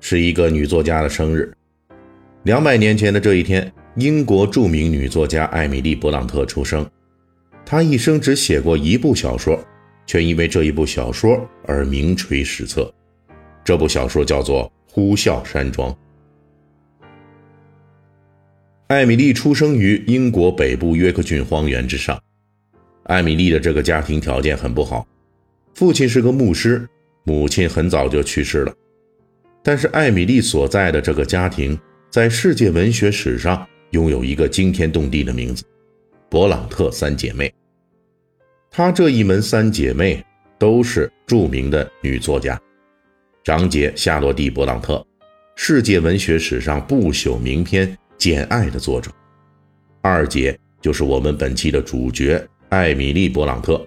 是一个女作家的生日。两百年前的这一天，英国著名女作家艾米丽·勃朗特出生。她一生只写过一部小说，却因为这一部小说而名垂史册。这部小说叫做《呼啸山庄》。艾米丽出生于英国北部约克郡荒原之上。艾米丽的这个家庭条件很不好，父亲是个牧师。母亲很早就去世了，但是艾米丽所在的这个家庭在世界文学史上拥有一个惊天动地的名字——勃朗特三姐妹。她这一门三姐妹都是著名的女作家。长姐夏洛蒂·勃朗特，世界文学史上不朽名篇《简爱》的作者；二姐就是我们本期的主角艾米丽·勃朗特，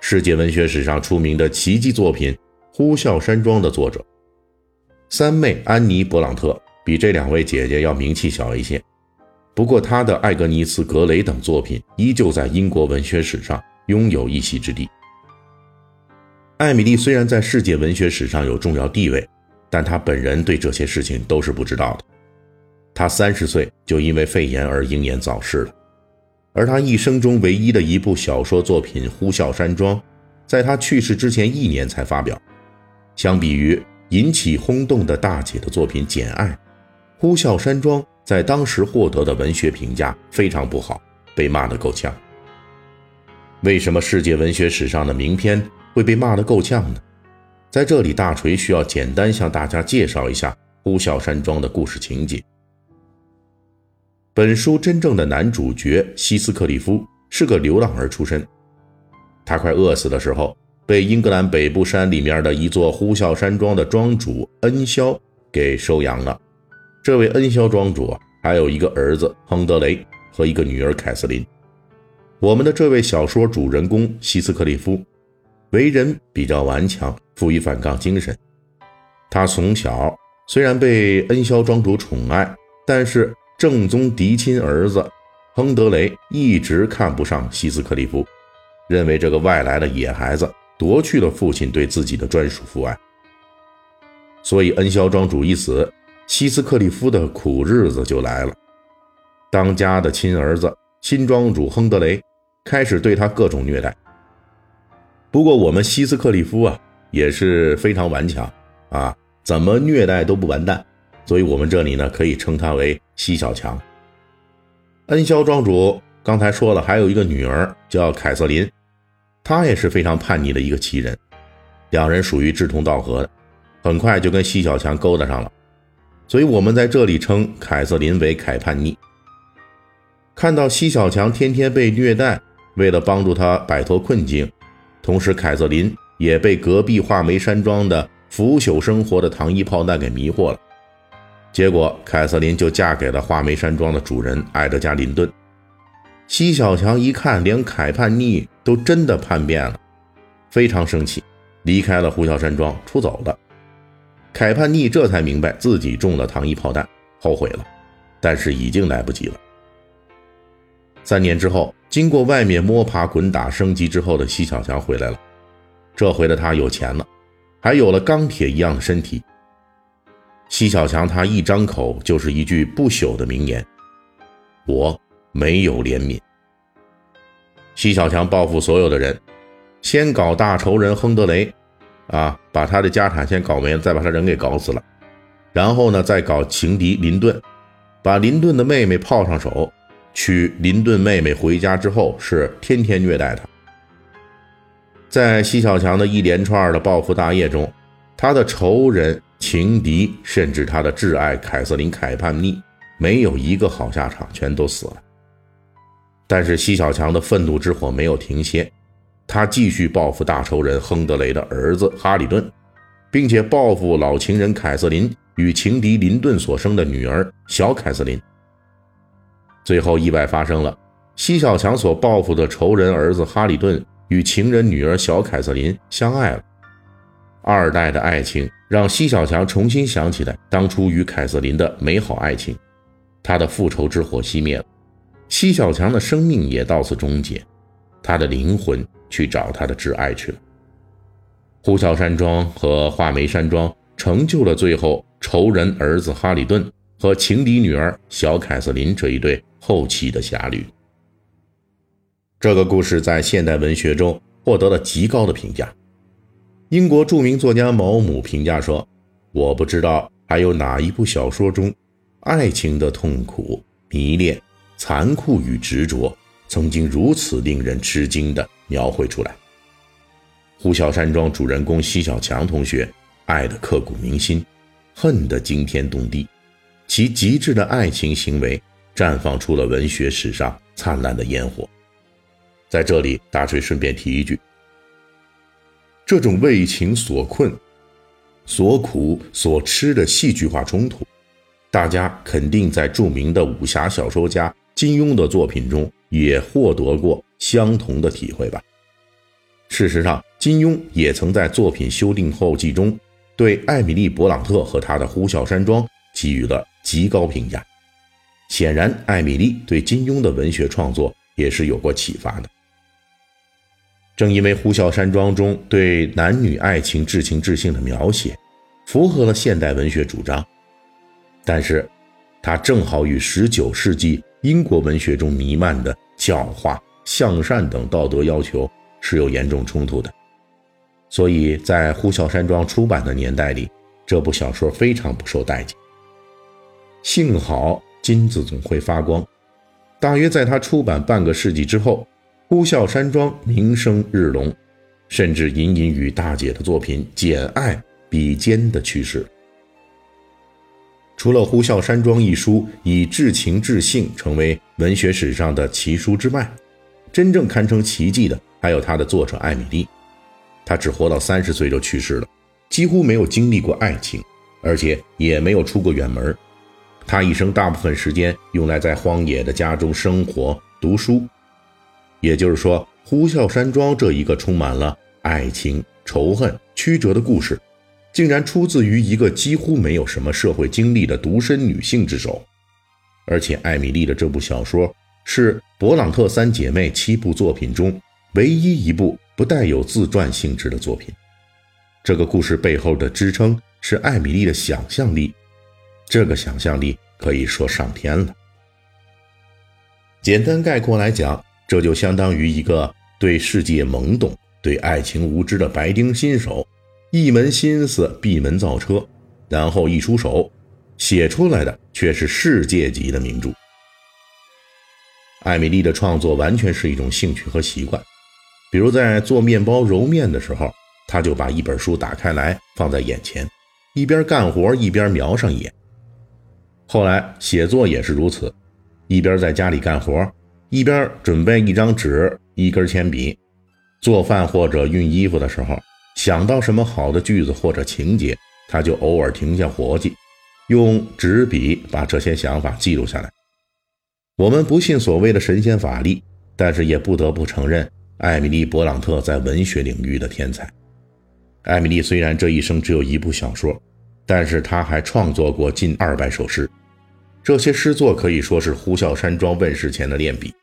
世界文学史上出名的奇迹作品。《呼啸山庄》的作者三妹安妮·勃朗特比这两位姐姐要名气小一些，不过她的《艾格尼斯·格雷》等作品依旧在英国文学史上拥有一席之地。艾米丽虽然在世界文学史上有重要地位，但她本人对这些事情都是不知道的。她三十岁就因为肺炎而英年早逝了，而她一生中唯一的一部小说作品《呼啸山庄》，在她去世之前一年才发表。相比于引起轰动的大姐的作品《简爱》，《呼啸山庄》在当时获得的文学评价非常不好，被骂得够呛。为什么世界文学史上的名篇会被骂得够呛呢？在这里，大锤需要简单向大家介绍一下《呼啸山庄》的故事情节。本书真正的男主角希斯克里夫是个流浪儿出身，他快饿死的时候。被英格兰北部山里面的一座呼啸山庄的庄主恩肖给收养了。这位恩肖庄主，还有一个儿子亨德雷和一个女儿凯瑟琳。我们的这位小说主人公希斯克利夫，为人比较顽强，富于反抗精神。他从小虽然被恩肖庄主宠爱，但是正宗嫡亲儿子亨德雷一直看不上希斯克利夫，认为这个外来的野孩子。夺去了父亲对自己的专属父爱，所以恩肖庄主一死，希斯克利夫的苦日子就来了。当家的亲儿子新庄主亨德雷开始对他各种虐待。不过我们希斯克利夫啊也是非常顽强啊，怎么虐待都不完蛋，所以我们这里呢可以称他为西小强。恩肖庄主刚才说了，还有一个女儿叫凯瑟琳。他也是非常叛逆的一个奇人，两人属于志同道合的，很快就跟西小强勾搭上了，所以我们在这里称凯瑟琳为凯叛逆。看到西小强天天被虐待，为了帮助他摆脱困境，同时凯瑟琳也被隔壁画眉山庄的腐朽生活的糖衣炮弹给迷惑了，结果凯瑟琳就嫁给了画眉山庄的主人埃德加·林顿。西小强一看，连凯叛逆都真的叛变了，非常生气，离开了呼啸山庄，出走了。凯叛逆这才明白自己中了糖衣炮弹，后悔了，但是已经来不及了。三年之后，经过外面摸爬滚打升级之后的西小强回来了，这回的他有钱了，还有了钢铁一样的身体。西小强他一张口就是一句不朽的名言：“我。”没有怜悯，西小强报复所有的人，先搞大仇人亨德雷，啊，把他的家产先搞没了，再把他人给搞死了，然后呢，再搞情敌林顿，把林顿的妹妹泡上手，娶林顿妹妹回家之后是天天虐待他。在西小强的一连串的报复大业中，他的仇人、情敌，甚至他的挚爱凯瑟琳·凯叛逆，没有一个好下场，全都死了。但是西小强的愤怒之火没有停歇，他继续报复大仇人亨德雷的儿子哈里顿，并且报复老情人凯瑟琳与情敌林顿所生的女儿小凯瑟琳。最后意外发生了，西小强所报复的仇人儿子哈里顿与情人女儿小凯瑟琳相爱了。二代的爱情让西小强重新想起来当初与凯瑟琳的美好爱情，他的复仇之火熄灭了，奚小强的生命也到此终结，他的灵魂去找他的挚爱去了。呼啸山庄和画眉山庄成就了最后仇人儿子哈里顿和情敌女儿小凯瑟琳这一对后期的侠侣。这个故事在现代文学中获得了极高的评价。英国著名作家毛姆评价说：“我不知道还有哪一部小说中，爱情的痛苦、迷恋、残酷与执着，曾经如此令人吃惊地描绘出来。”呼啸山庄主人公奚小强同学，爱得刻骨铭心，恨得惊天动地，其极致的爱情行为绽放出了文学史上灿烂的烟火。在这里，大锤顺便提一句。这种为情所困、所苦所吃的戏剧化冲突，大家肯定在著名的武侠小说家金庸的作品中也获得过相同的体会吧。事实上，金庸也曾在作品修订后记中对艾米丽·勃朗特和他的《呼啸山庄》给予了极高评价。显然，艾米丽对金庸的文学创作也是有过启发的。正因为《呼啸山庄》中对男女爱情至情至性的描写，符合了现代文学主张，但是，它正好与19世纪英国文学中弥漫的教化、向善等道德要求是有严重冲突的。所以在《呼啸山庄》出版的年代里，这部小说非常不受待见。幸好金子总会发光，大约在他出版半个世纪之后。呼啸山庄名声日隆，甚至隐隐与大姐的作品《简爱》比肩的趋势。除了《呼啸山庄》一书以至情至性成为文学史上的奇书之外，真正堪称奇迹的还有它的作者艾米丽。她只活到三十岁就去世了，几乎没有经历过爱情，而且也没有出过远门。她一生大部分时间用来在荒野的家中生活、读书。也就是说，呼啸山庄这一个充满了爱情、仇恨、曲折的故事，竟然出自于一个几乎没有什么社会经历的独身女性之手。而且，艾米丽的这部小说是勃朗特三姐妹七部作品中唯一一部不带有自传性质的作品。这个故事背后的支撑是艾米丽的想象力，这个想象力可以说上天了。简单概括来讲。这就相当于一个对世界懵懂、对爱情无知的白丁新手，一门心思闭门造车，然后一出手，写出来的却是世界级的名著。艾米丽的创作完全是一种兴趣和习惯，比如在做面包揉面的时候，她就把一本书打开来放在眼前，一边干活一边瞄上一眼。后来写作也是如此，一边在家里干活。一边准备一张纸、一根铅笔，做饭或者熨衣服的时候，想到什么好的句子或者情节，他就偶尔停下活计，用纸笔把这些想法记录下来。我们不信所谓的神仙法力，但是也不得不承认艾米丽·勃朗特在文学领域的天才。艾米丽虽然这一生只有一部小说，但是她还创作过近二百首诗，这些诗作可以说是《呼啸山庄》问世前的练笔。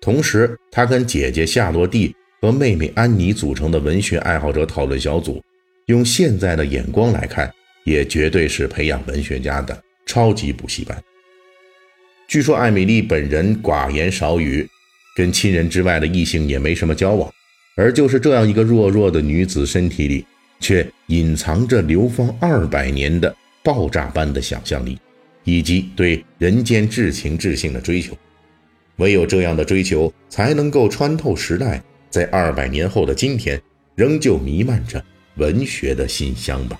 同时，他跟姐姐夏洛蒂和妹妹安妮组成的文学爱好者讨论小组，用现在的眼光来看，也绝对是培养文学家的超级补习班。据说艾米丽本人寡言少语，跟亲人之外的异性也没什么交往，而就是这样一个弱弱的女子身体里，却隐藏着流芳二百年的爆炸般的想象力，以及对人间至情至性的追求。唯有这样的追求，才能够穿透时代，在二百年后的今天，仍旧弥漫着文学的馨香吧。